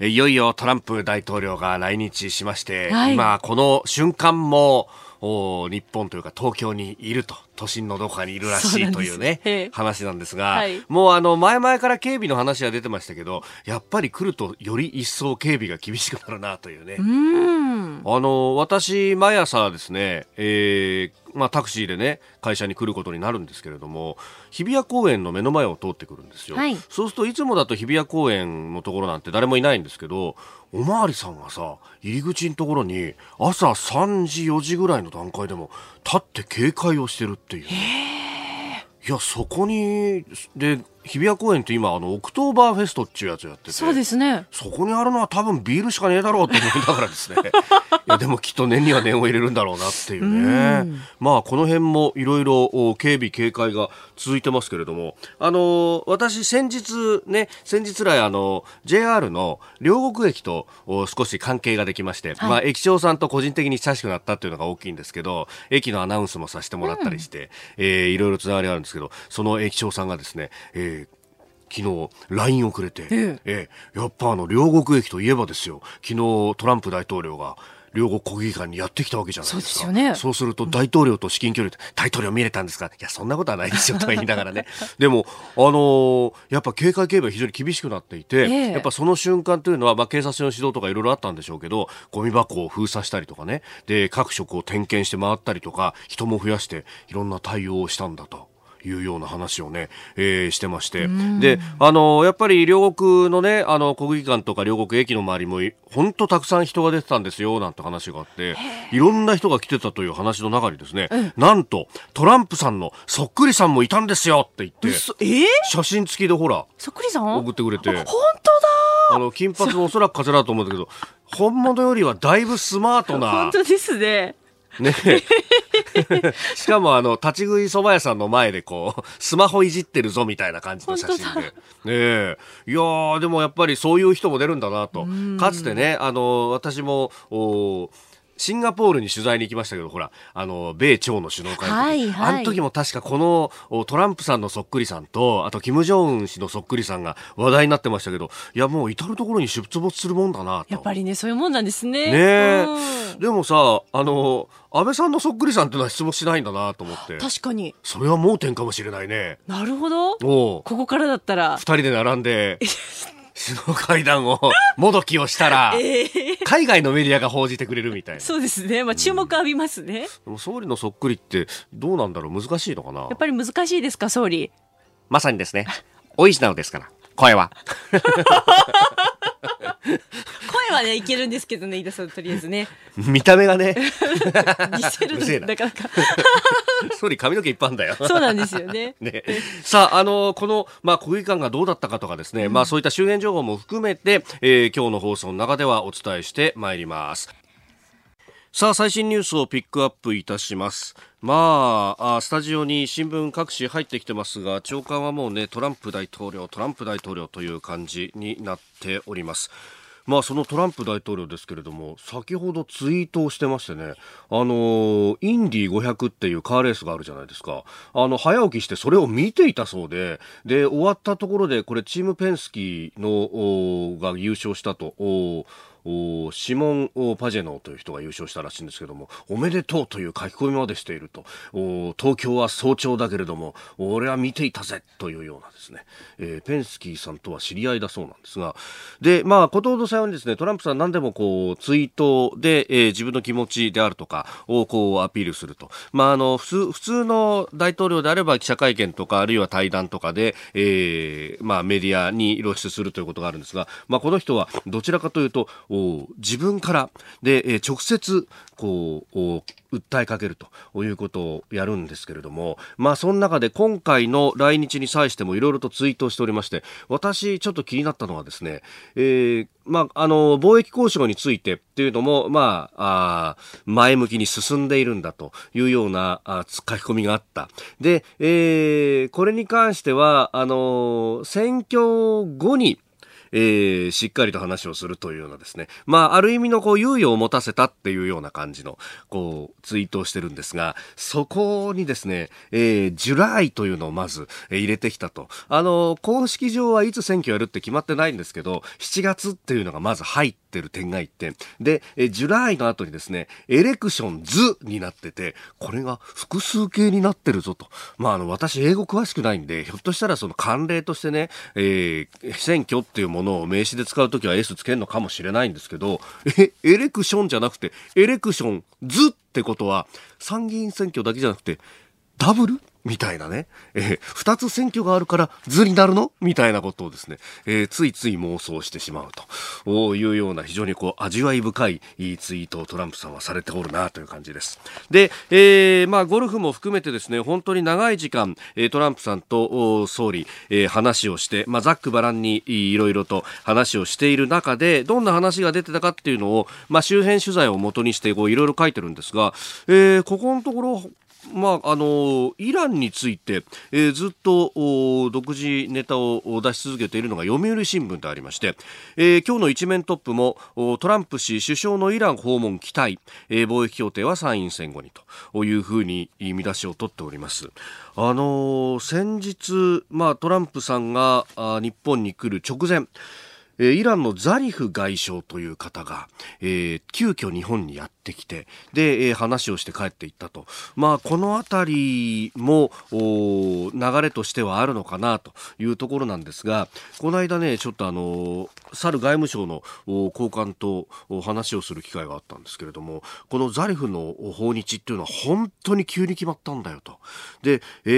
いよいよトランプ大統領が来日しまして、はい、今この瞬間も日本というか東京にいると都心のどこかにいるらしいというね、う話なんですが、はい、もうあの前々から警備の話は出てましたけどやっぱり来るとより一層警備が厳しくなるなというね。あの私毎朝ですね、えー、まあ、タクシーでね会社に来ることになるんですけれども日比谷公園の目の前を通ってくるんですよ、はい、そうするといつもだと日比谷公園のところなんて誰もいないんですけどおまわりさんがさ入り口のところに朝3時4時ぐらいの段階でも立って警戒をしてるっていう、いやそこにで日比谷公園って今あのオクトーバーフェストっていうやつやってて。そうですね。そこにあるのは多分ビールしかねえだろうと思いながらですね。いやでもきっと念には念を入れるんだろうなっていうね。まあこの辺もいろいろ警備警戒が続いてますけれども。あの私先日ね先日来あの JR の両国駅と少し関係ができまして、はい、まあ駅長さんと個人的に親しくなったっていうのが大きいんですけど駅のアナウンスもさせてもらったりして、うん、えー、いろいろつながりあるんですけどその駅長さんがですね、えー昨日 LINE をくれて、えええやっぱあの両国駅といえばですよ昨日トランプ大統領が両国国技館にやってきたわけじゃないですか。そうですよね。そうすると大統領と至近距離で、大統領見れたんですか？いや、そんなことはないですよとか言いながらね。でも、あのー、やっぱ警戒警備は非常に厳しくなっていて、えー、やっぱその瞬間というのは、まあ警察の指導とかいろいろあったんでしょうけど、ゴミ箱を封鎖したりとかね、で、各職を点検して回ったりとか、人も増やして、いろんな対応をしたんだと。いうような話をね、えー、してまして。で、あの、やっぱり両国のね、あの、国技館とか両国駅の周りも、本当たくさん人が出てたんですよ、なんて話があって、いろんな人が来てたという話の中にですね、うん、なんと、トランプさんのそっくりさんもいたんですよって言って、えー、写真付きでほら、そっくりさん？送ってくれて。本当だあの、金髪のおそらく風だと思うんだけど、本物よりはだいぶスマートな。本当ですね。ね しかもあの、立ち食い蕎麦屋さんの前でこう、スマホいじってるぞみたいな感じの写真で。ねえ。いやー、でもやっぱりそういう人も出るんだなと。かつてね、あの、私も、おシンガポールに取材に行きましたけど、ほら、あの、米朝の首脳会議、はいはい、あの時も確かこのトランプさんのそっくりさんと、あと、キム・ジョンウン氏のそっくりさんが話題になってましたけど、いや、もう至る所に出没するもんだなやっぱりね、そういうもんなんですね。ねうん、でもさ、あの、安倍さんのそっくりさんっていうのは質問しないんだなと思って。確かに。それは盲点かもしれないね。なるほど。ここからだったら。二人で並んで。首脳会談をもどきをしたら、えー、海外のメディアが報じてくれるみたいな。そうですね、まあ、注目浴びますね、うん、でも総理のそっくりってどうなんだろう難しいのかなやっぱり難しいですか総理まさにですねオリジナルですから声は。声はねいけるんですけどね飯田さんとりあえずね。見た目がね。似せるのな。かなか。総理髪の毛いっぱいあんだよ。そうなんですよね。ね。さああのこのまあ国技館がどうだったかとかですね、うん、まあそういった周辺情報も含めて、えー、今日の放送の中ではお伝えしてまいりますさあ最新ニュースをピックアップいたしますまあ、スタジオに新聞各紙入ってきてますが、長官はもうね、トランプ大統領、トランプ大統領という感じになっております。まあ、そのトランプ大統領ですけれども、先ほどツイートをしてましてね、あのインディ500っていうカーレースがあるじゃないですか。あの、早起きしてそれを見ていたそうで、で、終わったところで、これチームペンスキーの、が優勝したと、シモン・パジェノという人が優勝したらしいんですけども、おめでとうという書き込みまでしていると、東京は早朝だけれども、俺は見ていたぜというようなですね、えー、ペンスキーさんとは知り合いだそうなんですが、で、まあ、ことほどさんはですね、トランプさん何でもこう、ツイートで、えー、自分の気持ちであるとかをこうアピールすると。まあ、あの、普通、普通の大統領であれば記者会見とか、あるいは対談とかで、えー、まあ、メディアに露出するということがあるんですが、まあ、この人はどちらかというと、自分からで、え、直接こう訴えかけるということをやるんですけれども、まあ、その中で今回の来日に際してもいろいろとツイートをしておりまして私ちょっと気になったのはですね、えーまあ、あの貿易交渉についてっていうのも、まあ、あ前向きに進んでいるんだというようなあ書き込みがあった。で、えー、これに関してはあの選挙後にえー、しっかりと話をするというようなですね、まあ、ある意味のこう猶予を持たせたっていうような感じの、こう、ツイートをしてるんですが、そこにですね、えー、 July というのをまず、えー、入れてきたと。あの、公式上はいつ選挙やるって決まってないんですけど、7月っていうのがまず入っててる点が1点。で、え、 July の後にですね、 elections になってて、これが複数形になってるぞと。まあ、あの、私英語詳しくないんで、ひょっとしたらその慣例としてね、えー、選挙っていうものものを名詞で使うときは S つけるのかもしれないんですけど、え、エレクションじゃなくて、エレクションズってことは、参議院選挙だけじゃなくて、ダブル？みたいなね、えー、二つ選挙があるから図になるの？みたいなことをですね、えー、ついつい妄想してしまうと。いうような非常にこう味わい深いツイートをトランプさんはされておるなという感じです。で、えー、まあゴルフも含めてですね、本当に長い時間、トランプさんと総理、えー、話をして、まあざっくばらんにいろいろと話をしている中で、どんな話が出てたかっていうのを、まあ周辺取材をもとにしていろいろ書いてるんですが、えー、ここのところまあ、あのイランについて、えー、ずっと独自ネタを出し続けているのが読売新聞でありまして、えー、今日の一面トップもトランプ氏首相のイラン訪問期待、えー、貿易協定は参院選後にというふうに見出しを取っております。あの先日、まあ、トランプさんが日本に来る直前イランのザリフ外相という方が、えー、急遽日本にやってきて、で、えー、話をして帰っていったと。まあ、このあたりも、流れとしてはあるのかなというところなんですが、この間ね、ちょっとあの、去る外務省の高官と話をする機会があったんですけれども、このザリフの訪日っていうのは本当に急に決まったんだよと。で、え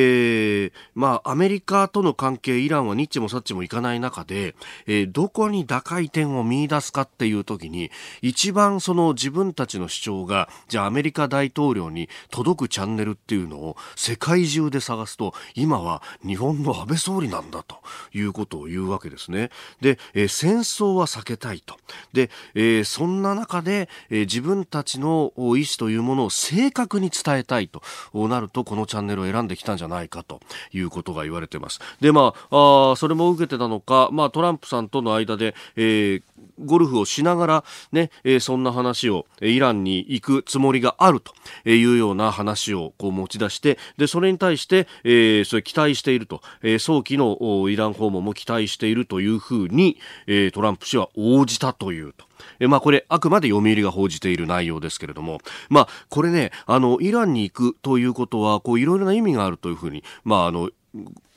ー、まあ、アメリカとの関係、イランはニッチもサッチもいかない中で、えー、どこに打開点を見出すかっていう時に一番その自分たちの主張がじゃあアメリカ大統領に届くチャンネルっていうのを世界中で探すと今は日本の安倍総理なんだということを言うわけですね。で、えー、戦争は避けたいと。で、えー、そんな中で、えー、自分たちの意思というものを正確に伝えたいとなるとこのチャンネルを選んできたんじゃないかということが言われています。で、まあ、あそれも受けてたのか、まあ、トランプさんとの間で、えー、ゴルフをしながらね、えー、そんな話をイランに行くつもりがあるというような話をこう持ち出してでそれに対して、えー、それ期待していると、えー、早期のイラン訪問も期待しているというふうに、えー、トランプ氏は応じたというと。えまあこれあくまで読売が報じている内容ですけれども、まあこれね、あの、イランに行くということは、こういろいろな意味があるというふうに、まああの、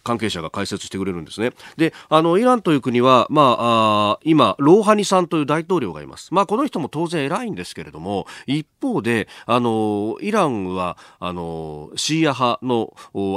関係者が解説してくれるんですね。で、あの、イランという国は、まあ、あ今、ローハニさんという大統領がいます。まあ、この人も当然偉いんですけれども、一方で、あの、イランは、あの、シーア派の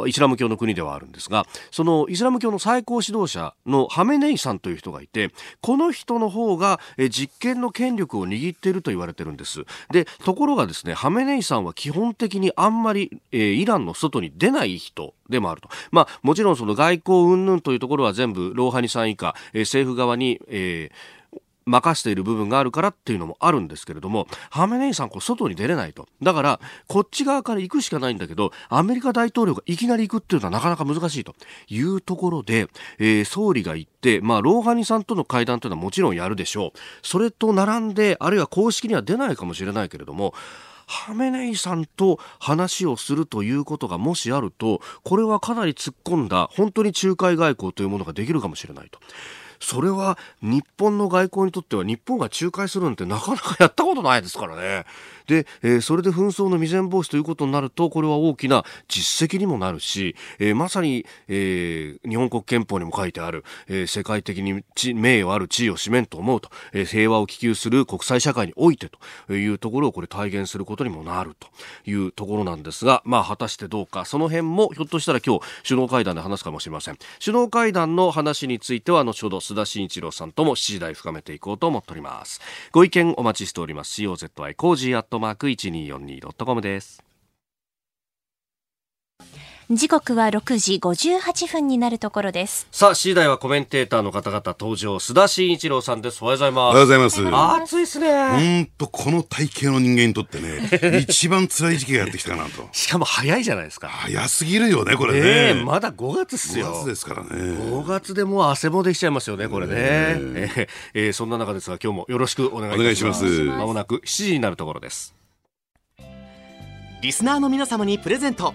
イスラム教の国ではあるんですが、そのイスラム教の最高指導者のハメネイさんという人がいて、この人の方がえ実権の権力を握っていると言われてるんです。で、ところがですね、ハメネイさんは基本的にあんまり、えー、イランの外に出ない人でもあると。まあ、もちろんその外交云々というところは全部ローハニさん以下、えー、政府側に、えー任している部分があるからっていうのもあるんですけれども、ハメネイさん、こう、外に出れないと。だから、こっち側から行くしかないんだけど、アメリカ大統領がいきなり行くっていうのはなかなか難しいというところで、えー、総理が行って、まあ、ローハニさんとの会談というのはもちろんやるでしょう。それと並んで、あるいは公式には出ないかもしれないけれども、ハメネイさんと話をするということがもしあると、これはかなり突っ込んだ、本当に仲介外交というものができるかもしれないと。それは日本の外交にとっては日本が仲介するなんてなかなかやったことないですからね。で、えー、それで紛争の未然防止ということになるとこれは大きな実績にもなるし、えー、まさに、えー、日本国憲法にも書いてある、えー、世界的に名誉ある地位を占めんと思うと、えー、平和を希求する国際社会においてというところをこれ体現することにもなるというところなんですが、まあ、果たしてどうか。その辺もひょっとしたら今日首脳会談で話すかもしれません。首脳会談の話については後ほど須田慎一郎さんとも7時台深めていこうと思っております。ご意見お待ちしております。COZY コージーアットマーク 1242.com です。時刻は6時58分になるところです。さあ C 台はコメンテーターの方々登場須田慎一郎さんです。おはようございます。おはようございます。暑いですね。うんとこの体型の人間にとってね 一番辛い時期がやってきたなと。しかも早いじゃないですか。早すぎるよねこれね、えー、まだ5月っすよ。5月ですからね。5月でもう汗もできちゃいますよねこれね、え。ー、えー、そんな中ですが今日もよろしくお願いします。まもなく7時になるところです。リスナーの皆様にプレゼント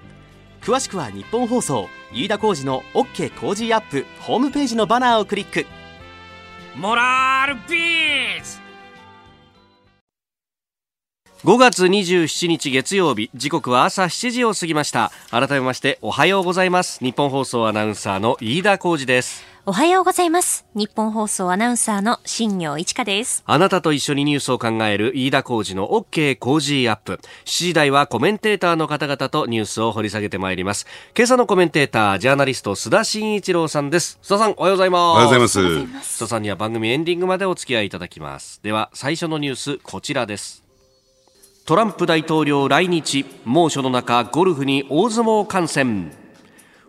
詳しくは日本放送飯田浩司の OK 工事アップホームページのバナーをクリック。モラルビーズ5月27日月曜日時刻は朝7時を過ぎました改めましておはようございます日本放送アナウンサーの飯田浩司ですおはようございます。日本放送アナウンサーの新業一華です。あなたと一緒にニュースを考える飯田浩二の OK 工事アップ。7時台はコメンテーターの方々とニュースを掘り下げてまいります。今朝のコメンテーター、ジャーナリスト須田慎一郎さんです。須田さん、おはようございます。おはようございます。須田さんには番組エンディングまでお付き合いいただきます。では、最初のニュース、こちらです。トランプ大統領来日、猛暑の中、ゴルフに大相撲観戦。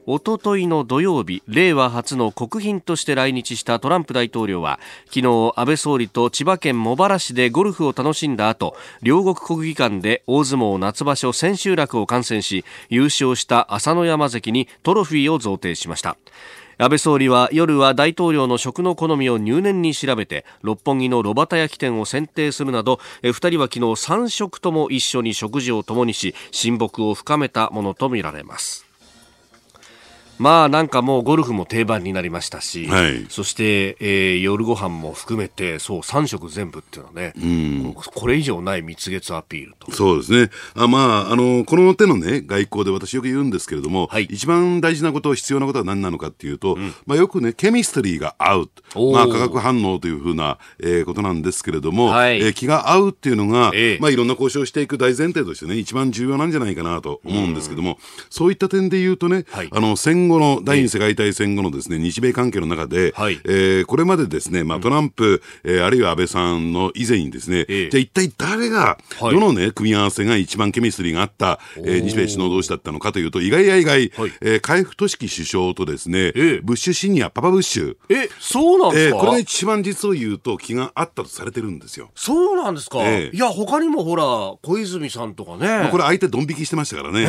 おとといの土曜日令和初の国賓として来日したトランプ大統領は昨日安倍総理と千葉県茂原市でゴルフを楽しんだ後両国国技館で大相撲夏場所千秋楽を観戦し優勝した朝乃山関にトロフィーを贈呈しました安倍総理は夜は大統領の食の好みを入念に調べて六本木の炉端焼き店を選定するなど2人は昨日3食とも一緒に食事を共にし親睦を深めたものとみられます。まあなんかもうゴルフも定番になりましたし、はい、そして、えー、夜ご飯も含めてそう3食全部っていうのはね、うん、これ以上ない蜜月アピールと。そうですね。あまああのこの手のね外交で私よく言うんですけれども、はい、一番大事なこと必要なことは何なのかっていうと、うん、まあ、よくねケミストリーが合う、まあ、化学反応というふうな、えー、ことなんですけれども、はい、えー、気が合うっていうのが、えー、まあ、いろんな交渉をしていく大前提としてね一番重要なんじゃないかなと思うんですけども、そういった点で言うとね、はい、あの戦後の第二次世界大戦後のですね、日米関係の中で、はい、えー、これまでですね、まあ、トランプ、えー、あるいは安倍さんの以前にですね、えじゃあ一体誰が、どのね、組み合わせが一番ケミストリーがあった、えー、日米首脳同士だったのかというと、意外や意外、はい、えー、海部俊樹首相とですね、えブッシュシニア、パパブッシュ。え、そうなんですか、えー、これが一番実を言うと気があったとされてるんですよ。そうなんですか、えー、いや、他にもほら、小泉さんとかね。まあ、これ相手ドン引きしてましたからね。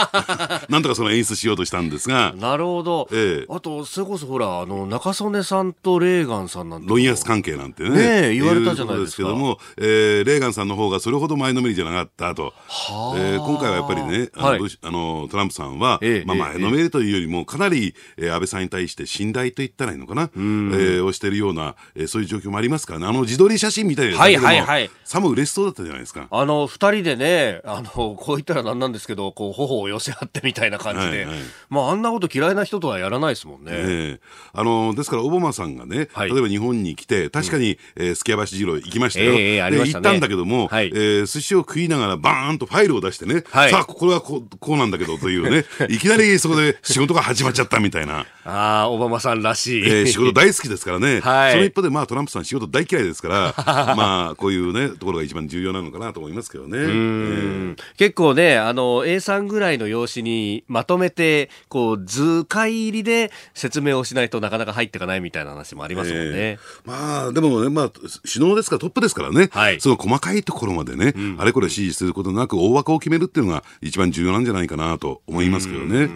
なんとかその演出しようとしたんですが。なるほど。えー、あと、それこそほら、あの、中曽根さんとレーガンさんなんて。ロイヤス関係なんてね。ね言われたじゃないですか。ですけども、えー、レーガンさんの方がそれほど前のめりじゃなかったと。はえー、今回はやっぱりね、あの、はい、あのトランプさんは、えー、まあ、前のめりというよりも、かなり、えー、安倍さんに対して信頼と言ったらいいのかな、えー、をしているような、えー、そういう状況もありますからね。あの、自撮り写真みたいなはいはいはい。さも嬉しそうだったじゃないですか。あの、二人でね、あの、こう言ったらなんなんですけど、こう、頬を寄せ合ってみたいな感じで、はいはい、まあ、あんなこと嫌いな人とはやらないですもんね。えあのですからオバマさんがね、はい、例えば日本に来て確かに、うん、えー、スキヤ橋二郎行きましたよ、えー、ね、行ったんだけども、はい、えー、寿司を食いながらバーンとファイルを出してね、はい、さあこれはこうこうなんだけどというね いきなりそこで仕事が始まっちゃったみたいな。ああオバマさんらしい、えー、仕事大好きですからね、はい、その一方でまあトランプさん仕事大嫌いですからまあこういうねところが一番重要なのかなと思いますけどね、えー、結構ねあの A さんぐらいの用紙にまとめてこう図解入りで説明をしないとなかなか入っていかないみたいな話もありますもんね。えー、まあ、でもね、まあ、首脳ですから、トップですからね、はい、その細かいところまでね、うん、あれこれ指示することなく、大枠を決めるっていうのが一番重要なんじゃないかなと思いますけどね。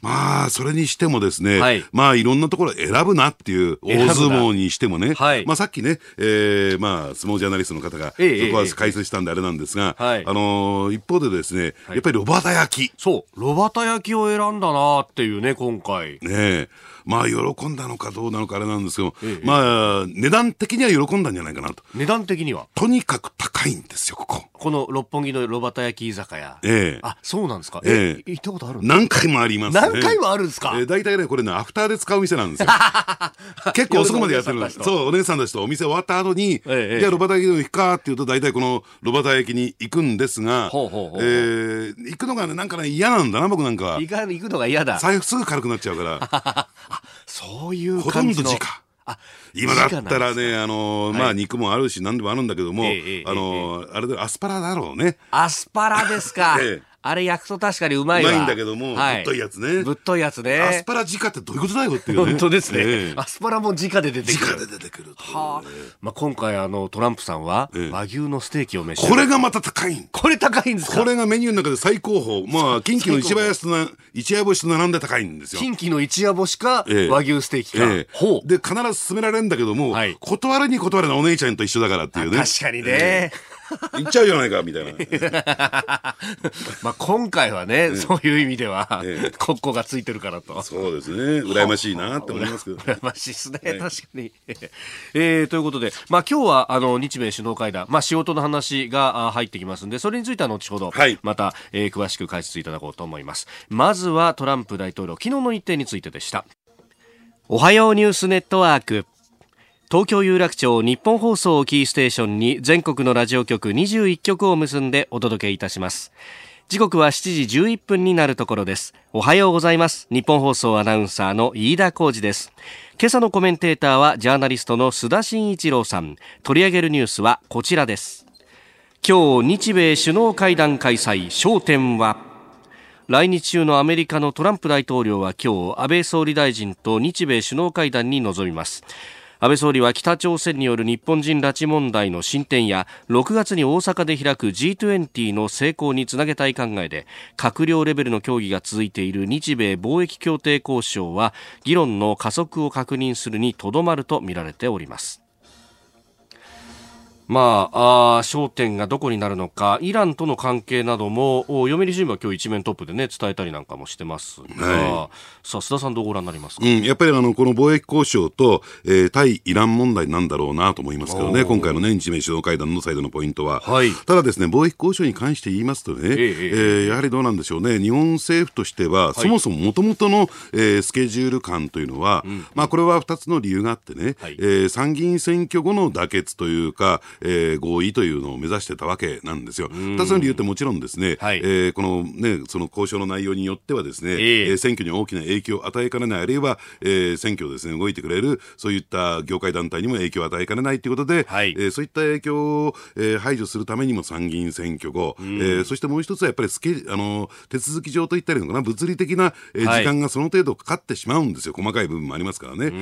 まあ、それにしてもですね、はい、まあ、いろんなところ選ぶなっていう、大相撲にしてもね、はい、まあ、さっきね、えー、まあ、相撲ジャーナリストの方が、そこは解説したんであれなんですが、あのー、一方でですね、やっぱりロバタ焼き。そう、ロバタ焼きを選んだなっていうね、今回。ねまあ、喜んだのかどうなのかあれなんですけど、ええ、まあ、値段的には喜んだんじゃないかなと。値段的には？とにかく高いんですよ、ここ。この六本木のロバタ焼き居酒屋。ええ。あ、そうなんですか？ええ。行ったことある何回もあります、ね、何回もあるんですか？えー、大体ね、これね、アフターで使う店なんですよ。結構遅くまでやってるんです。そう、お姉さんたちとお店終わった後に、ええ、じゃあロバタ焼きでも行くかっていうと、大体このロバタ焼きに行くんですが、ほうほうほうえー、行くのがね、なんかね、嫌なんだな、僕なんか。行くのが嫌だ。財布すぐ軽くなっちゃうから。そういうほとんど時価。今だったらね、あの、まあ、肉もあるし、何でもあるんだけども、あの、あれでアスパラだろうね。アスパラですか。ええあれ焼くと確かにうまいわ。うまいんだけども、はい、ぶっといやつね。ぶっといやつね。アスパラ直ってどういうことだよっていうね。本当ですね。えアスパラも直で出てくる。直で出てくる、はあ。まあ今回あのトランプさんは、和牛のステーキを召しこれがまた高いこれ高いんですか？これがメニューの中で最高峰。まあ近畿の一夜な、一夜干しと並んで高いんですよ。近畿の一夜干しか、和牛ステーキか。えほう。で、必ず勧められるんだけども、はい、断るに断るのお姉ちゃんと一緒だからっていうね。確かにね。行っちゃうじゃないかみたいな。まあ今回はね、そういう意味では、国庫がついてるからと。そうですね。羨ましいなって思いますけど。羨ましいですね。確かに。えー、ということで、まあ今日はあの日米首脳会談、まあ仕事の話が入ってきますんで、それについては後ほど、また、えー、詳しく解説いただこうと思います。まずはトランプ大統領、昨日の日程についてでした。おはようニュースネットワーク。東京有楽町日本放送をキーステーションに全国のラジオ局21局を結んでお届けいたします。時刻は7時11分になるところです。おはようございます。日本放送アナウンサーの飯田浩二です。今朝のコメンテーターはジャーナリストの須田慎一郎さん。取り上げるニュースはこちらです。今日日米首脳会談開催。焦点は来日中のアメリカのトランプ大統領は今日安倍総理大臣と日米首脳会談に臨みます。安倍総理は北朝鮮による日本人拉致問題の進展や6月に大阪で開く G20 の成功につなげたい考えで閣僚レベルの協議が続いている日米貿易協定交渉は議論の加速を確認するにとどまるとみられております。まあ、あ焦点がどこになるのか、イランとの関係なども、読売新聞は今日一面トップでね、伝えたりなんかもしてますが、はい、さあ、須田さんどうご覧になりますか、うん、やっぱりあの、この貿易交渉と、えー、対イラン問題なんだろうなと思いますけどね、今回のね、日米首脳会談の最大のポイントは。はい、ただですね、貿易交渉に関して言いますとね、えー、えー、やはりどうなんでしょうね、日本政府としては、はい、そもそももともとの、えー、スケジュール感というのは、うん、まあ、これは2つの理由があってね、はい、えー、参議院選挙後の妥結というか、えー、合意というのを目指してたわけなんですよ。二つの理由ってもちろんですね、はい、えー、このね、その交渉の内容によってはですね、えー、選挙に大きな影響を与えかねない、あるいは、えー、選挙をですね、動いてくれる、そういった業界団体にも影響を与えかねないということで、はい、えー、そういった影響を、えー、排除するためにも参議院選挙後、えー、そしてもう一つはやっぱりスケあの手続き上といったりのかな、物理的な、えー、時間がその程度かかってしまうんですよ、細かい部分もありますからね。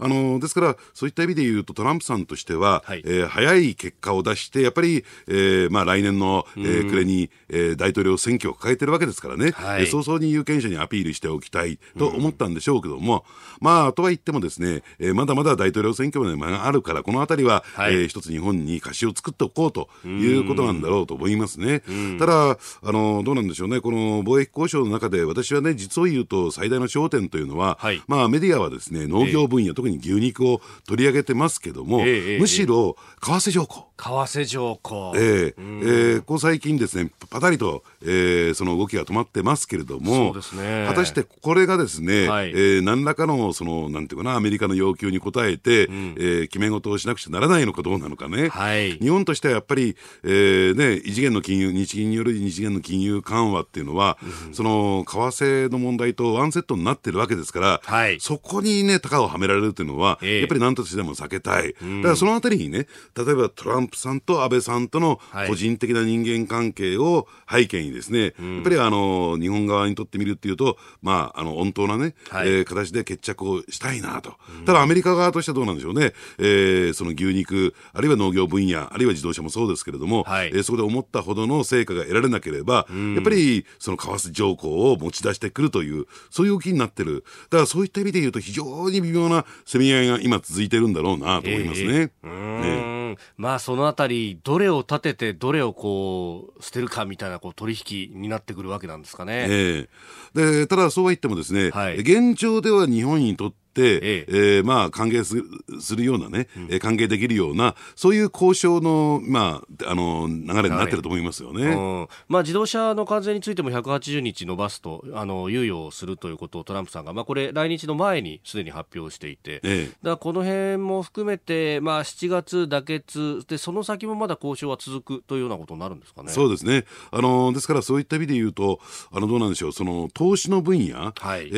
あのですから、そういった意味で言うと、トランプさんとしては、はい、えー、早い結果を出して、やっぱり、ええー、まあ、来年の、えー、暮れに、えー、大統領選挙を抱えてるわけですからね、はい、早々に有権者にアピールしておきたいと思ったんでしょうけども、まあ、とは言ってもですね、えー、まだまだ大統領選挙まで間があるから、このあたりは、はい、えー、一つ日本に貸しを作っておこうということなんだろうと思いますね。ただ、あの、どうなんでしょうね、この貿易交渉の中で、私はね、実を言うと最大の焦点というのは、はい、まあ、メディアはですね、農業分野、えー、特に牛肉を取り上げてますけども、えー、むしろ、為替条項。為替条項。えー、えー、ここ最近ですね、パタリと、えー、その動きが止まってますけれども、そうですね、果たしてこれがですね、はい、えー、何らかの、その、なんていうかな、アメリカの要求に応えて、うん、えー、決め事をしなくちゃならないのかどうなのかね。はい、日本としてはやっぱり、えー、ね、異次元の金融、日銀による二次元の金融緩和っていうのは、うん、その、為替の問題とワンセットになってるわけですから、はい、そこにね、高をはめられるっていうのは、えー、やっぱり何としても避けたい。うん、だからそのあたりにね、例えばトトランプさんと安倍さんとの個人的な人間関係を背景にですね、はい、やっぱりあの日本側にとってみるっていうと、まあ、あの温当なね、はい、えー、形で決着をしたいなと、ただアメリカ側としてはどうなんでしょうね、えー、その牛肉、あるいは農業分野、あるいは自動車もそうですけれども、はい、えー、そこで思ったほどの成果が得られなければ、やっぱりその為替条項を持ち出してくるという、そういう動きになってる、だからそういった意味で言うと、非常に微妙なせめぎ合いが今続いてるんだろうなと思いますね。えー、ね。まあそのあたり、どれを立てて、どれをこう捨てるかみたいなこう取引になってくるわけなんですかね。えー、でただそうは言ってもですね、はい、現状では日本にとって、ええ。えー、まあ、歓迎するするようなね、うん、歓迎できるような、そういう交渉の、まあ、あの、流れになってると思いますよね。うん、まあ、自動車の関税についても180日延ばすと、あの、猶予をするということをトランプさんが、まあ、これ、来日の前にすでに発表していて、ええ、だからこの辺も含めて、まあ、7月妥結で、その先もまだ交渉は続くというようなことになるんですかね。そうですね。あの、ですからそういった意味で言うと、あの、どうなんでしょう、その、投資の分野、はい、え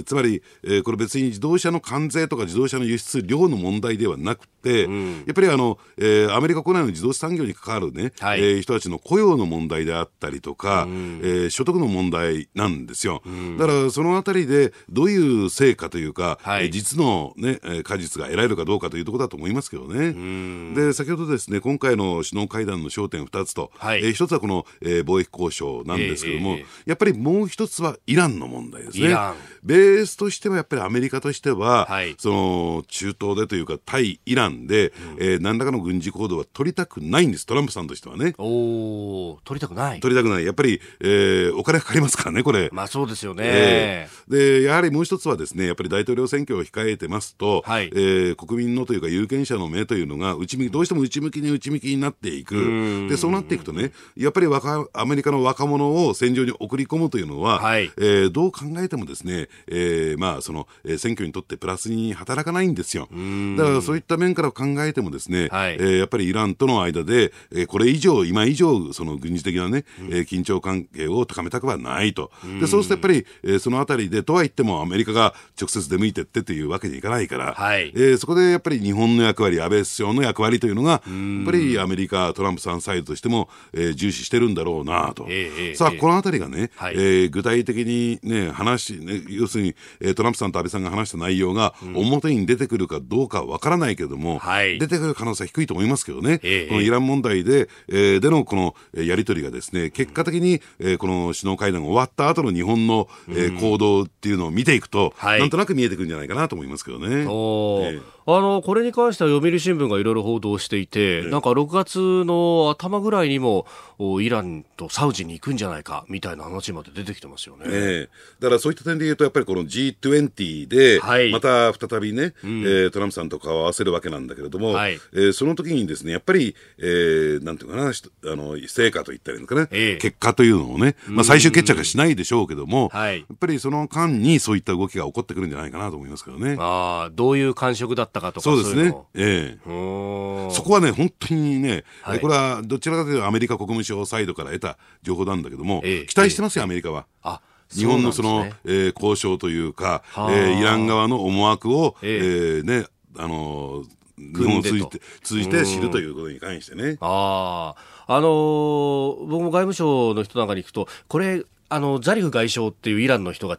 ー、つまり、えー、これ別に自動車の関税とか自動車の輸出量の問題ではなくて、うん、やっぱりあの、えー、アメリカ国内の自動車産業に関わるね、はい、えー、人たちの雇用の問題であったりとか、うん、えー、所得の問題なんですよ。うん、だからそのあたりでどういう成果というか、はい、実のね、果実が得られるかどうかというところだと思いますけどね。で、先ほどですね、今回の首脳会談の焦点2つと、はい、えー、1つはこの、えー、貿易交渉なんですけども、えーえー、やっぱりもう1つはイランの問題ですね。ベースとしてはやっぱりアメリカとしては、はい、その中東でというか対イランで、うん、えー、何らかの軍事行動は取りたくないんです。トランプさんとしてはね。お取りたくない。取りたくない。やっぱり、えー、お金かかりますからねこれ。まあそうですよね、えー、でやはりもう一つはですねやっぱり大統領選挙を控えてますと、はい、えー、国民のというか有権者の目というのが内向きどうしても内向きに内向きになっていく。でそうなっていくとねやっぱり若アメリカの若者を戦場に送り込むというのは、はい、えー、どう考えてもですね、えー、まあその、えー、選挙にとってプラスに働かないんですよ。だからそういった面から考えてもですね、はい、えー、やっぱりイランとの間で、えー、これ以上、今以上、その軍事的なね、うん、えー、緊張関係を高めたくはないと。で、そうするとやっぱり、えー、そのあたりで、とは言ってもアメリカが直接出向いてってっていうわけにいかないから、はい、えー、そこでやっぱり日本の役割、安倍首相の役割というのが、やっぱりアメリカ、トランプさんサイドとしても、えー、重視してるんだろうなと。えー、さあ、このあたりがね、はい、えー、具体的にね、話、ね、要するに、えー、トランプさんと安倍さんが話した内容が表に出てくるかどうかわからないけれども、はい、出てくる可能性は低いと思いますけどね、えー、このイラン問題で、えー、でのこのやり取りがですね、結果的に、えー、この首脳会談が終わった後の日本の、えー、行動っていうのを見ていくと、はい、なんとなく見えてくるんじゃないかなと思いますけどね。えーあのこれに関しては読売新聞がいろいろ報道していて、なんか6月の頭ぐらいにもイランとサウジに行くんじゃないかみたいな話まで出てきてますよね。えだからそういった点で言うと、やっぱりこの G20 で、また再びね、うん、えー、トランプさんと顔を合わせるわけなんだけれども、はい、えー、その時にですね、やっぱり、えー、なんていうかな、あの成果と言ったらいいのかな、えー、結果というのをね、まあ、最終決着はしないでしょうけども、はい、やっぱりその間にそういった動きが起こってくるんじゃないかなと思いますけどね。あどういう感触だったかとか、そうですね。ええ。そこはね、本当にね、はい、これはどちらかというとアメリカ国務省サイドから得た情報なんだけども、ええ、期待してますよ、アメリカは。あ日本のその、ね。えー、交渉というか、えー、イラン側の思惑を、ええ。ー、ね、あのー、日本を通じて通じて知るということに関してね。ああ、あのー、僕も外務省の人なんかに行くと、これ、あのザリフ外相っていうイランの人が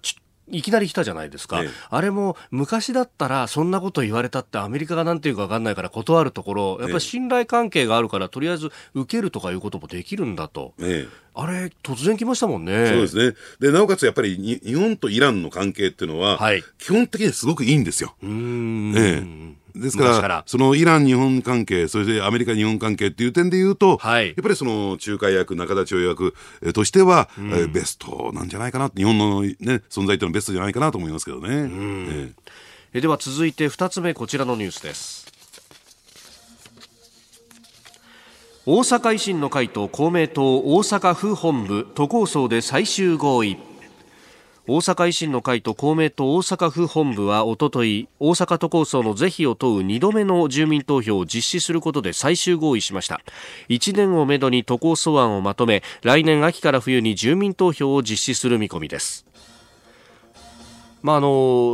いきなり来たじゃないですか、ええ、あれも昔だったらそんなこと言われたってアメリカがなんていうか分かんないから断るところやっぱり信頼関係があるからとりあえず受けるとかいうこともできるんだと、え、あれ突然来ましたもんね。そうですね。でなおかつやっぱり日本とイランの関係っていうのは、はい、基本的にすごくいいんですよ。うん。ええですから、そのイラン日本関係、それでアメリカ日本関係っていう点で言うと、はい、やっぱりその仲介役、仲立ち役としては、うん、えベストなんじゃないかな、日本の、ね、存在というのはベストじゃないかなと思いますけどね。ええでは続いて2つ目、こちらのニュースです。大阪維新の会と公明党大阪府本部都構想で最終合意大阪維新の会と公明党大阪府本部はおととい大阪都構想の是非を問う2度目の住民投票を実施することで最終合意しました。1年をめどに都構想案をまとめ来年秋から冬に住民投票を実施する見込みです。まあ、あの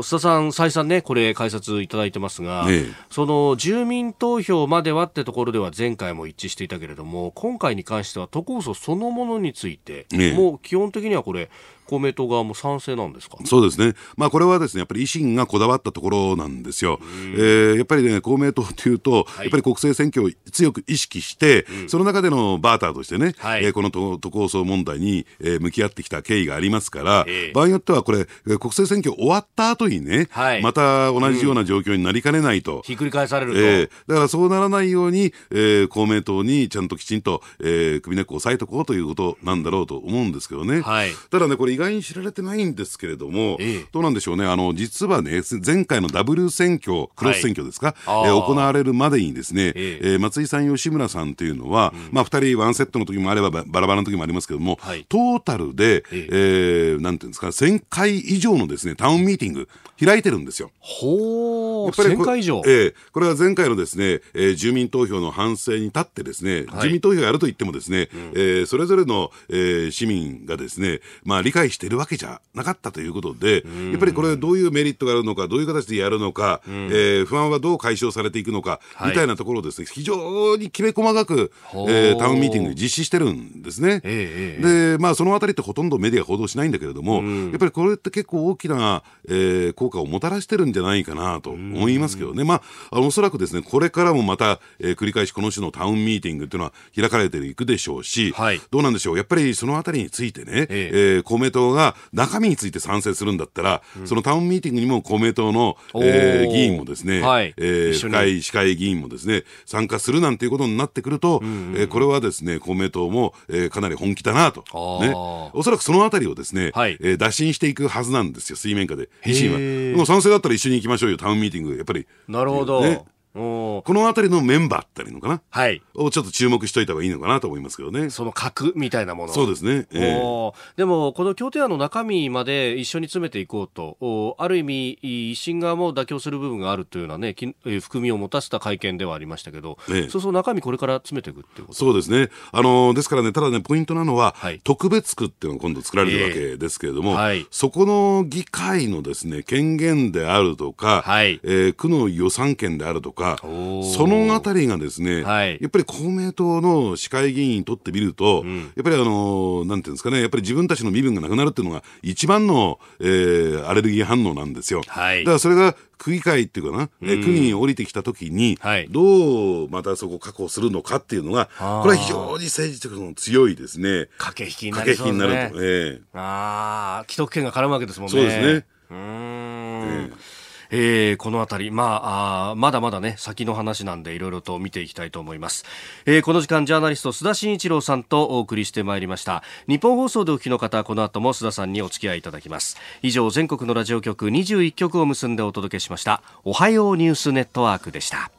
須田さん、再三ね、これ、解説いただいてますが、ええ、その住民投票まではってところでは前回も一致していたけれども、今回に関しては都構想そのものについて、え、もう基本的にはこれ、公明党側も賛成なんですか？そうですね、まあ、これはですねやっぱり維新がこだわったところなんですよ、えー、やっぱりね、公明党というと、はい、やっぱり国政選挙を強く意識して、うん、その中でのバーターとしてね、はい、えー、この都構想問題に、えー、向き合ってきた経緯がありますから、えー、場合によってはこれ、国政選挙終わった後にね、はい、また同じような状況になりかねないと。うん、ひっくり返されると、えー、だからそうならないように、えー、公明党にちゃんときちんと、えー、首根っこを押さえとこうということなんだろうと思うんですけどね。はい、ただね、これ意外に知られてないんですけれども、ええ、どうなんでしょうね、あの実はね、前回のダブル選挙、クロス選挙ですか、はい、えー、行われるまでにですね、ええ。ー、松井さん、吉村さんというのは、うん、まあ、2人ワンセットの時もあれば、バラバラの時もありますけども、はい、トータルで、ええ。ー、なんていうんですか、1000回以上のですねタウンミーティング、開いてるんですよ。ほー、やっぱり1000回以上、ええ。これは前回のですね、えー、住民投票の反省に立ってですね、はい、住民投票やると言ってもですね、うん、えー、それぞれの、えー、市民がですね、まあ、理解しているわけじゃなかったということで、やっぱりこれ、どういうメリットがあるのか、どういう形でやるのか、うん、えー、不安はどう解消されていくのか、はい、みたいなところですね、非常にきめ細かく、えー、タウンミーティング実施してるんですね。えー、で、まあ、そのあたりってほとんどメディア報道しないんだけれども、うん、やっぱりこれって結構大きな、えー、効果をもたらしてるんじゃないかなと思いますけどね、まあ、おそらくですね、これからもまた、えー、繰り返しこの種のタウンミーティングっていうのは開かれていくでしょうし、はい、どうなんでしょう、やっぱりそのあたりについてね、えー、えー、公明党が中身について賛成するんだったら、そのタウンミーティングにも公明党の、えー、議員もですね、はい、えー、会司会議員もですね、参加するなんていうことになってくると、うんうん、えー、これはですね、公明党も、えー、かなり本気だなと。ね。おそらくそのあたりをですね、はい、えー、打診していくはずなんですよ、水面下で。維新は。もう賛成だったら一緒に行きましょうよ、タウンミーティング。やっぱり。なるほど。ねこの辺りのメンバーっていうのかな、はい、をちょっと注目しといた方がいいのかなと思いますけどね。その核みたいなもの。そうですね、えー、でも、この協定案の中身まで一緒に詰めていこうと、ある意味、維新側も妥協する部分があるというようなね、含みを持たせた会見ではありましたけど、えそうそう中身、これから詰めていくっていうこと。そうですね、あのですからね、ただね、ポイントなのは、はい、特別区っていうのが今度作られるわけですけれども、えーはい、そこの議会のですね権限であるとか、はい、えー、区の予算権であるとか、そのあたりがですね、はい、やっぱり公明党の市会議員にとってみると、うん、やっぱりあの、なんていうんですかね、やっぱり自分たちの身分がなくなるっていうのが一番の、えー、アレルギー反応なんですよ。はい、だからそれが区議会っていうかな、うん、区議に降りてきたときに、はい、どうまたそこを確保するのかっていうのが、これは非常に政治的に強いですね。駆け引きになる、ね、駆け引きになると。えー、ああ、既得権が絡むわけですもんね。そうですね。うん、えーえー、このあたり、まあ、あまだまだね、先の話なんでいろいろと見ていきたいと思います。えー、この時間、ジャーナリスト須田慎一郎さんとお送りしてまいりました。日本放送でお聞きの方、この後も須田さんにお付き合いいただきます。以上、全国のラジオ局21局を結んでお届けしました。おはようニュースネットワークでした。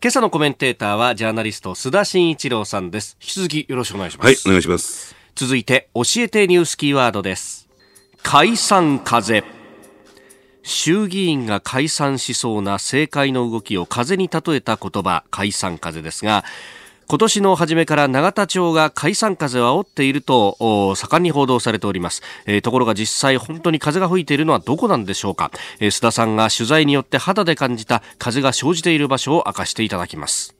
今朝のコメンテーターはジャーナリスト須田慎一郎さんです。引き続きよろしくお願いします。はい、お願いします。続いて、教えてニュースキーワードです。解散風。衆議院が解散しそうな政界の動きを風に例えた言葉解散風ですが今年の初めから永田町が解散風を煽っていると盛んに報道されております、えー、ところが実際本当に風が吹いているのはどこなんでしょうか、えー、須田さんが取材によって肌で感じた風が生じている場所を明かしていただきます。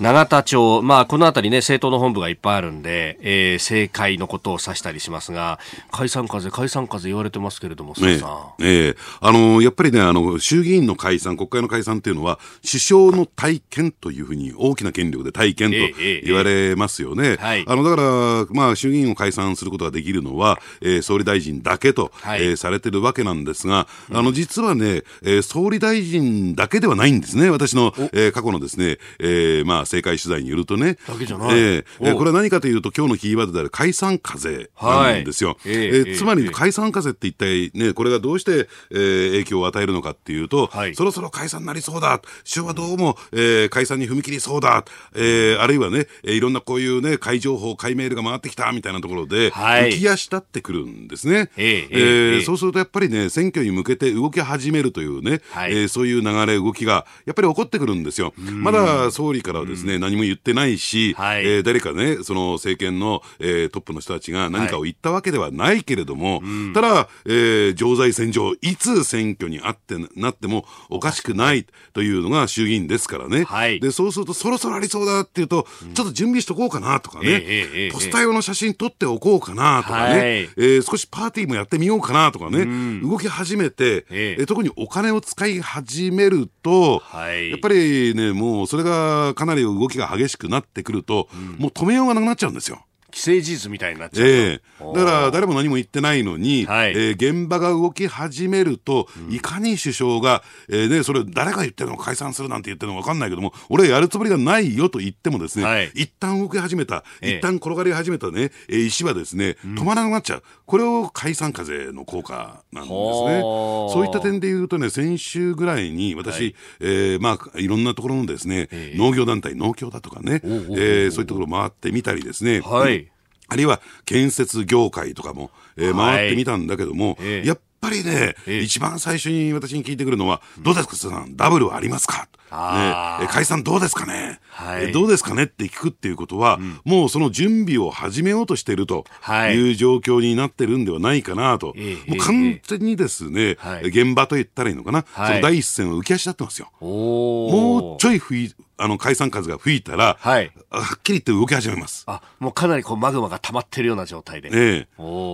永田町、まあ、この辺りね、政党の本部がいっぱいあるんで、えー、政界のことを指したりしますが、解散風、解散風言われてますけれども、ねええ。あの、やっぱりね、あの、衆議院の解散、国会の解散っていうのは、首相の体験というふうに、大きな権力で体験と言われますよね。あの、だから、まあ、衆議院を解散することができるのは、えー、総理大臣だけと、はい、えー、されてるわけなんですが、あの、実はね、えー、総理大臣だけではないんですね。私の、えー、過去のですね、えー、まあ、政界取材によるとね、だけじゃない、えー、えー、これは何かというと、今日のキーワードである解散風。なんですよ。はい、えー、えー、つまり、解散風って一体ね、これがどうして、えー、影響を与えるのかっていうと、はい、そろそろ解散になりそうだ、首相はどうも、えー、解散に踏み切りそうだ、えー、あるいはね、えー、いろんなこういうね、解情報、解メールが回ってきたみたいなところで、はい、浮き足立ってくるんですね。えー、えー、えー、そうするとやっぱりね、選挙に向けて動き始めるというね、はい、えー、そういう流れ、動きがやっぱり起こってくるんですよ。まだ総理からはですですね、何も言ってないし、はい。えー誰かね、その政権の、えートップの人たちが何かを言ったわけではないけれども、ただ、えー常在戦場、いつ選挙にあってなってもおかしくないというのが衆議院ですからね。はい。で、そうするとそろそろありそうだっていうと、ちょっと準備しとこうかなとかね、ええええええ。ポスター用の写真撮っておこうかなとかね、はい。えー少しパーティーもやってみようかなとかね、動き始めて、ええ。えー特にお金を使い始めると、はい。やっぱりね、もうそれがかなり動きが激しくなってくると、もう止めようがなくなっちゃうんですよ。既成事実みたいになっちゃうと。ええ。だから誰も何も言ってないのに、はい。えー現場が動き始めると、いかに首相が、えーね、それ誰が言ってるの解散するなんて言ってるのか分かんないけども、俺はやるつもりがないよと言ってもですね、はい。一旦動き始めた、ええ。一旦転がり始めたね、えー石はですね、止まらなくなっちゃう。これを解散風の効果なんですね。そういった点で言うとね、先週ぐらいに私、はい。えーまあ、いろんなところのですね、ええ。農業団体、農協だとかね、おうおうおう。えーそういったところ回ってみたりですね、はいあるいは建設業界とかも、えーはい。回ってみたんだけども、ええ。やっぱりね、ええ。一番最初に私に聞いてくるのは、どうですか、さん、ダブルはありますか、ね。解散どうですかね、はい。えどうですかねって聞くっていうことは、もうその準備を始めようとしているとはい。いう状況になってるんではないかなと、ええもう完全にですね、はい。現場と言ったらいいのかな、はい。その第一線を浮き足立ってますよ。もうちょいあの解散風が吹いたら、はい。はっきり言って動き始めます。あ、もうかなりこうマグマが溜まってるような状態で。え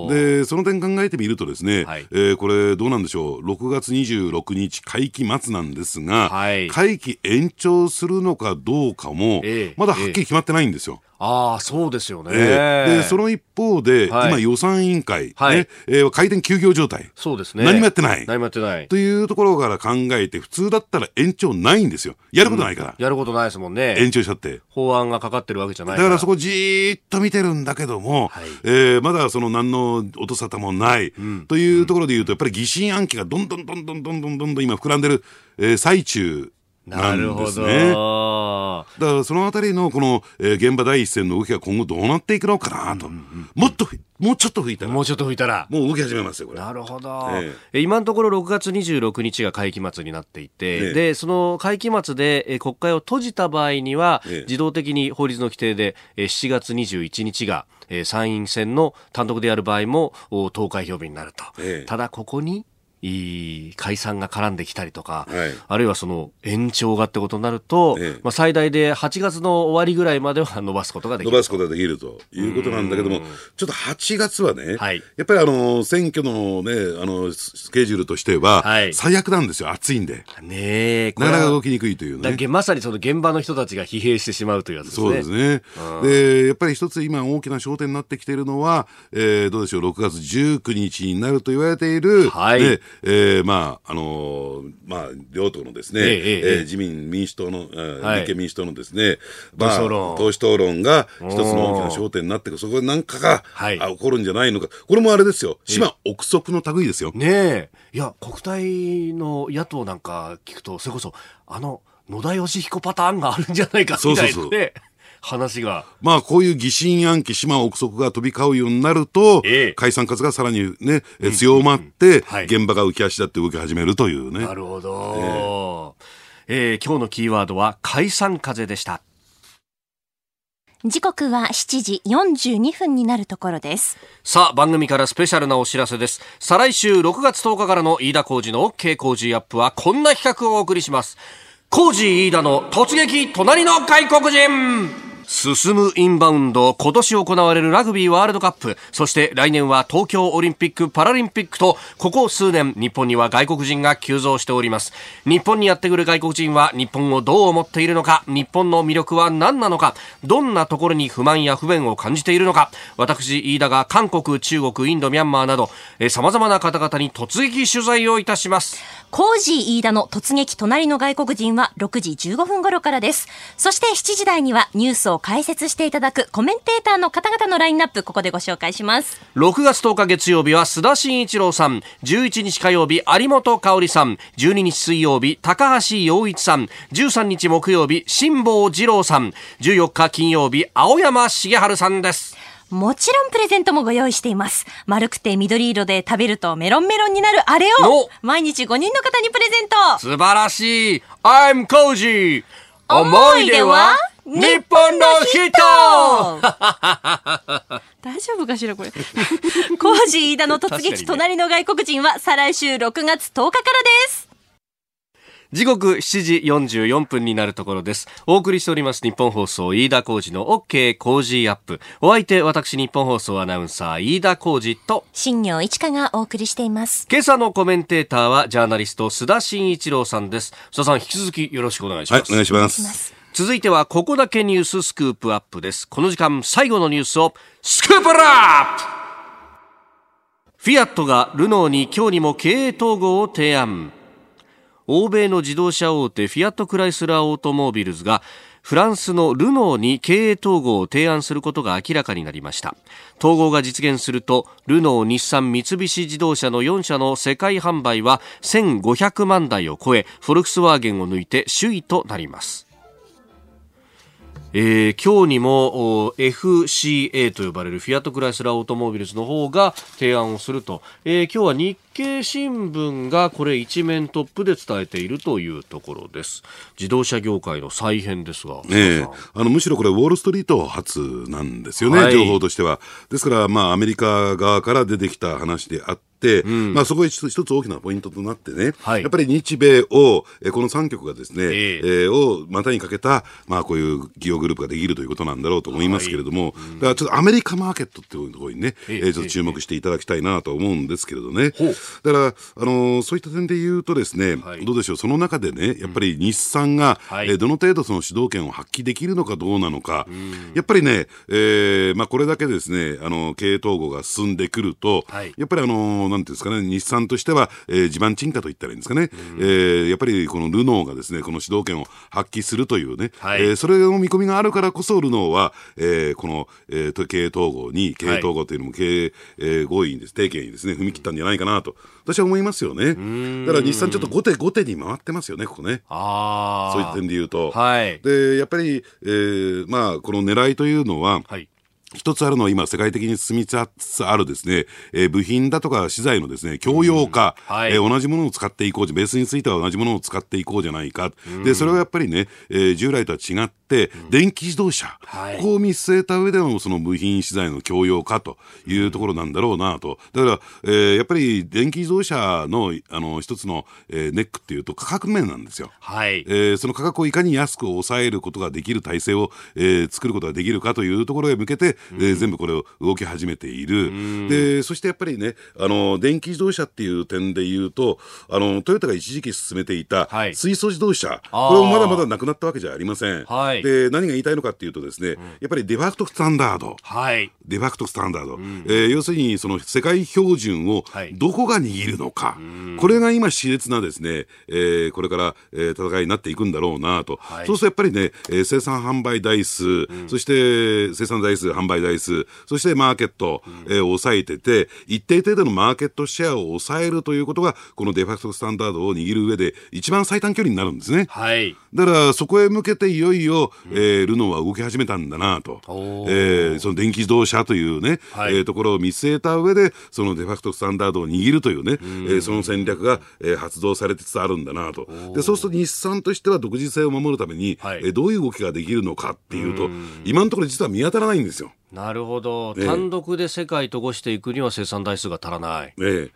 で、その点考えてみるとですね、はい。えーこれどうなんでしょう、6月26日会期末なんですが、はい。会期延長するのかどうかも、ええ。まだはっきり決まってないんですよ。ああ、そうですよね。ええで、その一方で、はい今予算委員会、はいねえー開店休業状態。そうですね。何もやってない何もやってない。というところから考えて、普通だったら延長ないんですよ。やることないから。やることないですもんね。延長しちゃって。法案がかかってるわけじゃないだからそこじーっと見てるんだけども、はいえーまだその何の音沙汰もない、というところで言うと、やっぱり疑心暗鬼がどんどんどんどんどんどんどんどん今膨らんでる、えー最中なるほですね。ど。だからそのあたりのこの、えー現場第一線の動きが今後どうなっていくのかなと。もっともうちょっと吹いたら、ももうちょっと吹いたら。う動き始めますよ、これ。なるほど、ええ今のところ6月26日が会期末になっていて、ええでその会期末でえ国会を閉じた場合には、ええ自動的に法律の規定でえ7月21日がえ参院選の単独でやる場合もお投開票日になると、ええただここにいい解散が絡んできたりとか、はいあるいはその延長がってことになると、ええまあ、最大で8月の終わりぐらいまでは伸ばすことができる伸ばすことができるということなんだけども、ちょっと8月はね、はいやっぱりあの選挙のね、あのスケジュールとしてははい、最悪なんですよ、暑いんで。ねなかなか動きにくいというね。まさにその現場の人たちが疲弊してしまうというやつですね。そうですね。で、やっぱり一つ今大きな焦点になってきているのは、えーどうでしょう、6月19日になると言われている、はいねえーまあ、あのーまあ、両党のですね、えええええー自民民主党の、えーはい。立憲民主党のですね、まあ党首討論。が一つの大きな焦点になってそこで何かが、はい。あ起こるんじゃないのか。これもあれですよ、島憶測の類ですよ。ねえ。いや、国対の野党なんか聞くと、それこそ、あの、野田義彦パターンがあるんじゃないかみたいなね、そうそうそう話が。まあ、こういう疑心暗鬼、島憶測が飛び交うようになると、ええ解散風がさらにね、え強まって、はい現場が浮き足立って動き始めるというね。なるほど。えー今日のキーワードは解散風でした。時刻は7時42分になるところです。さあ、番組からスペシャルなお知らせです。再来週6月10日からの飯田浩二の OK 工事アップはこんな企画をお送りします。コージー飯田の突撃隣の外国人。進むインバウンド、今年行われるラグビーワールドカップ、そして来年は東京オリンピック・パラリンピックと、ここ数年、日本には外国人が急増しております。日本にやってくる外国人は日本をどう思っているのか、日本の魅力は何なのか、どんなところに不満や不便を感じているのか、私、飯田が韓国、中国、インド、ミャンマーなど、えー様々な方々に突撃取材をいたします。コージー飯田の突撃隣の外国人は6時15分頃からです。そして7時台にはニュースを解説していただくコメンテーターの方々のラインナップ、ここでご紹介します。6月10日月曜日は須田慎一郎さん、11日火曜日有本香里さん、12日水曜日高橋洋一さん、13日木曜日辛坊二郎さん、14日金曜日青山茂春さんです。もちろんプレゼントもご用意しています。丸くて緑色で食べるとメロンメロンになるあれおを毎日5人の方にプレゼント素晴らしい !I'm Koji! 思い出は？日本の人 大丈夫かしらこれ。コージー飯田の突撃、隣の外国人は再来週6月10日からです。時刻7時44分になるところです。お送りしております日本放送飯田浩二の OK 工事アップ。お相手、私日本放送アナウンサー飯田浩二と新業一華がお送りしています。今朝のコメンテーターはジャーナリスト須田慎一郎さんです。須田さん引き続きよろしくお願いします。はい、お願いします。続いてはここだけニューススクープアップです。この時間最後のニュースをスクープアップフィアットがルノーに今日にも経営統合を提案。欧米の自動車大手フィアットクライスラーオートモービルズがフランスのルノーに経営統合を提案することが明らかになりました統合が実現するとルノー日産三菱自動車の4社の世界販売は1500万台を超えフォルクスワーゲンを抜いて首位となりますえー、今日にも FCA と呼ばれるフィアットクライスラーオートモービルズの方が提案をすると、えー、今日は日経新聞がこれ一面トップで伝えているというところです。自動車業界の再編ですが、ね、あのむしろこれウォール・ストリート発なんですよね、はい、情報としては。ですからまあアメリカ側から出てきた話であって、うん、まあ、そこが一つ大きなポイントとなってね、はい、やっぱり日米を、えこの3局がですね、えー、えー、を股にかけた、まあ、こういう企業グループができるということなんだろうと思いますけれども、はい。うん、だからちょっとアメリカマーケットっていうところにね、えー、ちょっと注目していただきたいなと思うんですけれどね、だから、あのー、そういった点で言うとですね、はい、どうでしょう、その中でね、やっぱり日産が、うん、えー、どの程度その主導権を発揮できるのかどうなのか、うん、やっぱりね、えーまあ、これだけですね、あの経営統合が進んでくると、やっぱりあのー、なんていうんですかね、日産としては、えー、地盤沈下と言ったらいいんですかね、うん、えー、やっぱりこのルノーがですねこの主導権を発揮するというね、はい、えー、それの見込みがあるからこそ、ルノーは、えー、この、えー、経営統合に、経営統合というのも経営、えー、合意にです、提携にですね踏み切ったんじゃないかなと、私は思いますよね。だから日産、ちょっと後手後手に回ってますよね、ここね。あそういう点で言うと。はい、でやっぱり、えーまあ、この狙いというのは、はい一つあるのは今世界的に進みつつあるですね、えー、部品だとか資材のですね、共用化、うん。はい、えー、同じものを使っていこう、ベースについては同じものを使っていこうじゃないか。うん、で、それはやっぱりね、えー、従来とは違って、電気自動車、はい、ここを見据えた上でのその部品資材の共用化というところなんだろうなと。だから、えー、やっぱり電気自動車のあの一つの、えー、ネックっていうと価格面なんですよ。はい。えー、その価格をいかに安く抑えることができる体制を、えー、作ることができるかというところへ向けて、えー、全部これを動き始めている。で、そしてやっぱりね、あの、電気自動車っていう点で言うと、あの、トヨタが一時期進めていた水素自動車、はい、これもまだまだなくなったわけじゃありません。はい、で、何が言いたいのかっていうとですね、うん、やっぱりデファクトスタンダード。はい、デファクトスタンダード。うん、えー、要するに、その世界標準をどこが握るのか。はい、これが今、熾烈なですね、えー、これから、えー、戦いになっていくんだろうなと。はい、そうするとやっぱりね、えー、生産販売台数、うん、そして生産台数、販売台数、そしてマーケット、え抑えてて、一定程度のマーケットシェアを抑えるということが、このデファクトスタンダードを握る上で、一番最短距離になるんですね。はい。だから、そこへ向けていよいよ、えー、ルノーは動き始めたんだなと。えー、その電気自動車というね、はい、えー、ところを見据えた上で、そのデファクトスタンダードを握るというね、うえー、その戦略が、えー、発動されつつあるんだなと。で、そうすると日産としては独自性を守るために、はい、えー、どういう動きができるのかっていうと、今のところ実は見当たらないんですよ。なるほど、え単独で世界とごしていくには生産台数が足らない。え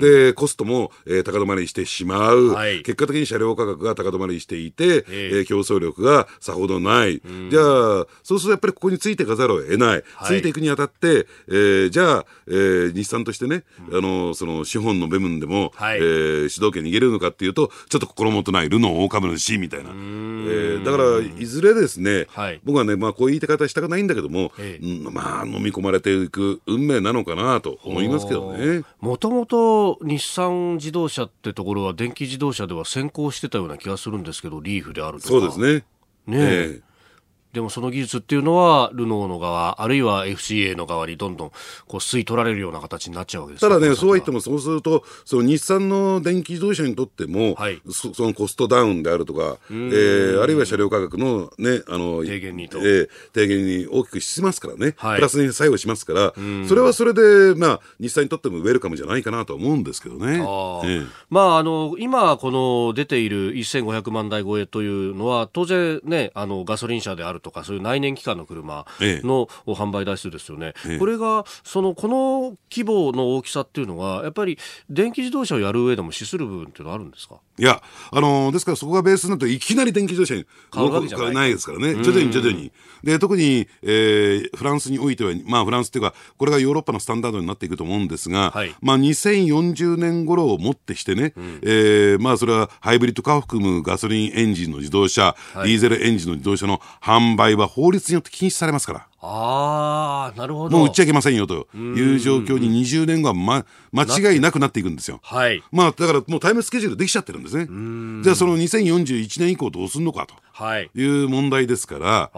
で、コストも、えー、高止まりしてしまう、はい、結果的に車両価格が高止まりしていて、えー、競争力がさほどない、じゃあ、そうするとやっぱりここについていかざるを得ない、はい、ついていくにあたって、えー、じゃあ、えー、日産としてね、うん、あのその資本の部分でも、はい、えー、主導権握れるのかっていうと、ちょっと心もとないルノー大株主みたいな、えー、だから、いずれですね、はい、僕はね、まあ、こういう言い方したくないんだけども、えーまあ、飲み込まれていく運命なのかなと思いますけどね。もともと日産自動車ってところは電気自動車では先行してたような気がするんですけど、リーフであるとか。そうですね。ねえ。えーでもその技術っていうのは、ルノーの側、あるいは FCA の側にどんどんこう吸い取られるような形になっちゃうわけです。ただね、そうは言っても、そうすると、その日産の電気自動車にとっても、はい、そそのコストダウンであるとか、えー、あるいは車両価格の,、ね、あの低減にと、えー、低減に大きくしますからね、はい、プラスに作用しますから、それはそれで、まあ、日産にとってもウェルカムじゃないかなと思うんですけどね。あえー、まあ、あの今、この出ている1500万台超えというのは、当然ね、あのガソリン車であるとかそういう内燃機関の車の販売台数ですよね、ええ、これがそのこの規模の大きさっていうのはやっぱり電気自動車をやる上でも資する部分っていうのはあるんですか？いや、あのー、ですからそこがベースになっていきなり電気自動車に変わるわないですからね、徐々に徐々に。で、特に、えー、フランスにおいては、まあフランスっていうか、これがヨーロッパのスタンダードになっていくと思うんですが、はい、まあ2040年頃をもってしてね、うん、えー、まあそれはハイブリッド化を含むガソリンエンジンの自動車、はい、ディーゼルエンジンの自動車の販売は法律によって禁止されますから。ああ、なるほど。もう売っちゃいけませんよという状況に20年後は、ま、間違いなくなっていくんですよ。はい。まあ、だからもうタイムスケジュールできちゃってるんですね。じゃあその2041年以降どうすんのかと。はい、いう問題ですから、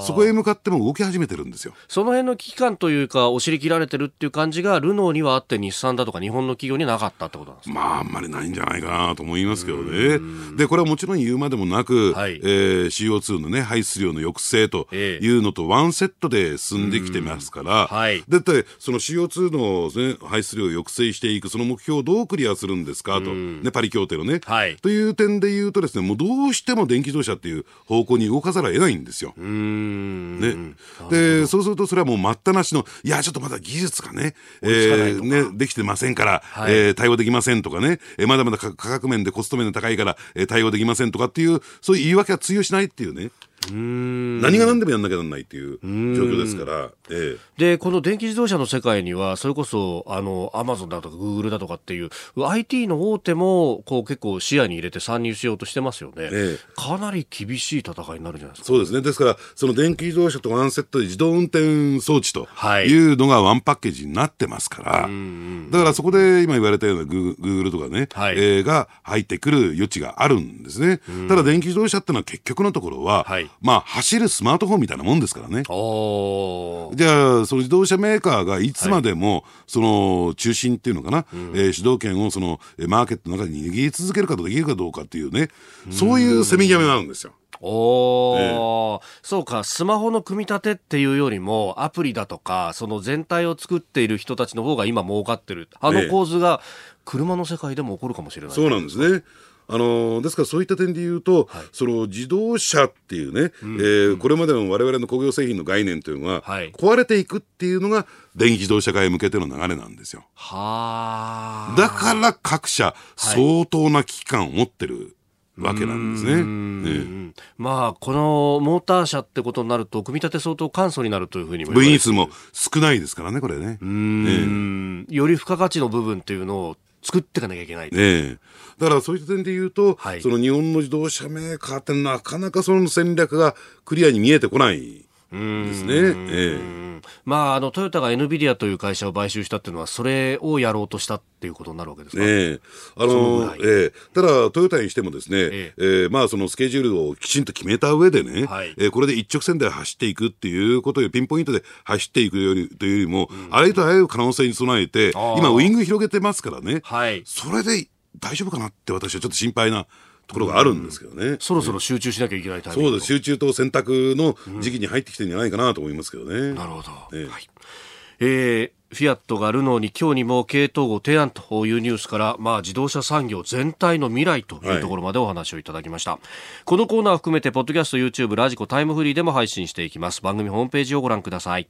そこへ向かっても動き始めてるんですよその辺の危機感というか、お尻切られてるっていう感じが、ルノーにはあって、日産だとか日本の企業になかったってことなんですか、まあ、あんまりないんじゃないかなと思いますけどね。で、これはもちろん言うまでもなく、はい、えー、CO2 の、ね、排出量の抑制というのと、ワンセットで進んできてますから、はい、だって、その CO2 の、ね、排出量を抑制していく、その目標をどうクリアするんですかと、ね、パリ協定のね、はい。という点で言うとですね、もうどうしても電気自動車っていう方向に動かざるを得ないんですよ。ね、でそうするとそれはもう待ったなしのいやちょっとまだ技術がね,、えー、ねできてませんから、はい、えー、対応できませんとかね、えー、まだまだ価格面でコスト面で高いから、えー、対応できませんとかっていうそういう言い訳は通用しないっていうね。何が何でもやんなきゃならないっていう状況ですから、ええ、でこの電気自動車の世界にはそれこそあのアマゾンだとかグーグルだとかっていう IT の大手もこう結構視野に入れて参入しようとしてますよね、ええ、かなり厳しい戦いになるじゃないですか。そうですね。ですからその電気自動車とワンセットで自動運転装置とい。うのがワンパッケージになってますから、はい、だからそこで今言われたようなグーグルとかね、はい、えー、が入ってくる余地があるんですね。ただ電気自動車っていうのは結局のところは、はいまあ、走るスマートフォンみたいなもんですからね。じゃあ、その自動車メーカーがいつまでも、はい、その中心っていうのかな、うん、えー、主導権をそのマーケットの中に握り続けるかとできるかどうかっていうね、そういうせめぎ合いになるんですよ。おー、ええ、そうか、スマホの組み立てっていうよりも、アプリだとか、その全体を作っている人たちの方が今儲かってる。あの構図が、車の世界でも起こるかもしれない、そうなんですね。あのですからそういった点で言うと、はい、その自動車っていうね、うん、えー、これまでの我々の工業製品の概念というのは、はい、壊れていくっていうのが電気自動車化へ向けての流れなんですよ。はだから各社、相当な危機感を持ってる。わけなんですね。まあ、このモーター車ってことになると、組み立て相当簡素になるというふうにも部員数も少ないですからね、これね。うん、より付加価値の部分っていうのを作っていかなきゃいけない。ねだからそういった点で言うと、はい、その日本の自動車メーカーってなかなかその戦略がクリアに見えてこないですね。ええ、まあ、あの、トヨタが NVIDIA という会社を買収したっていうのは、それをやろうとしたっていうことになるわけですか、えあのええ、ただ、トヨタにしてもですね、ええ。えー、まあ、そのスケジュールをきちんと決めた上でね、はい、えー、これで一直線で走っていくっていうことより、ピンポイントで走っていくよりというよりも、うん、あれとあらゆる可能性に備えて、今、ウイング広げてますからね、はい、それで大丈夫かなって私はちょっと心配なところがあるんですけどね、そろそろ集中しなきゃいけないタイミングそうです。集中と選択の時期に入ってきてるんじゃないかなと思いますけどね、なるほど、えー、はい。えー、フィアットがルノーに今日にも経営統合提案というニュースから、まあ、自動車産業全体の未来というところまでお話をいただきました、はい、このコーナーを含めてポッドキャスト YouTube ラジコタイムフリーでも配信していきます。番組ホームページをご覧ください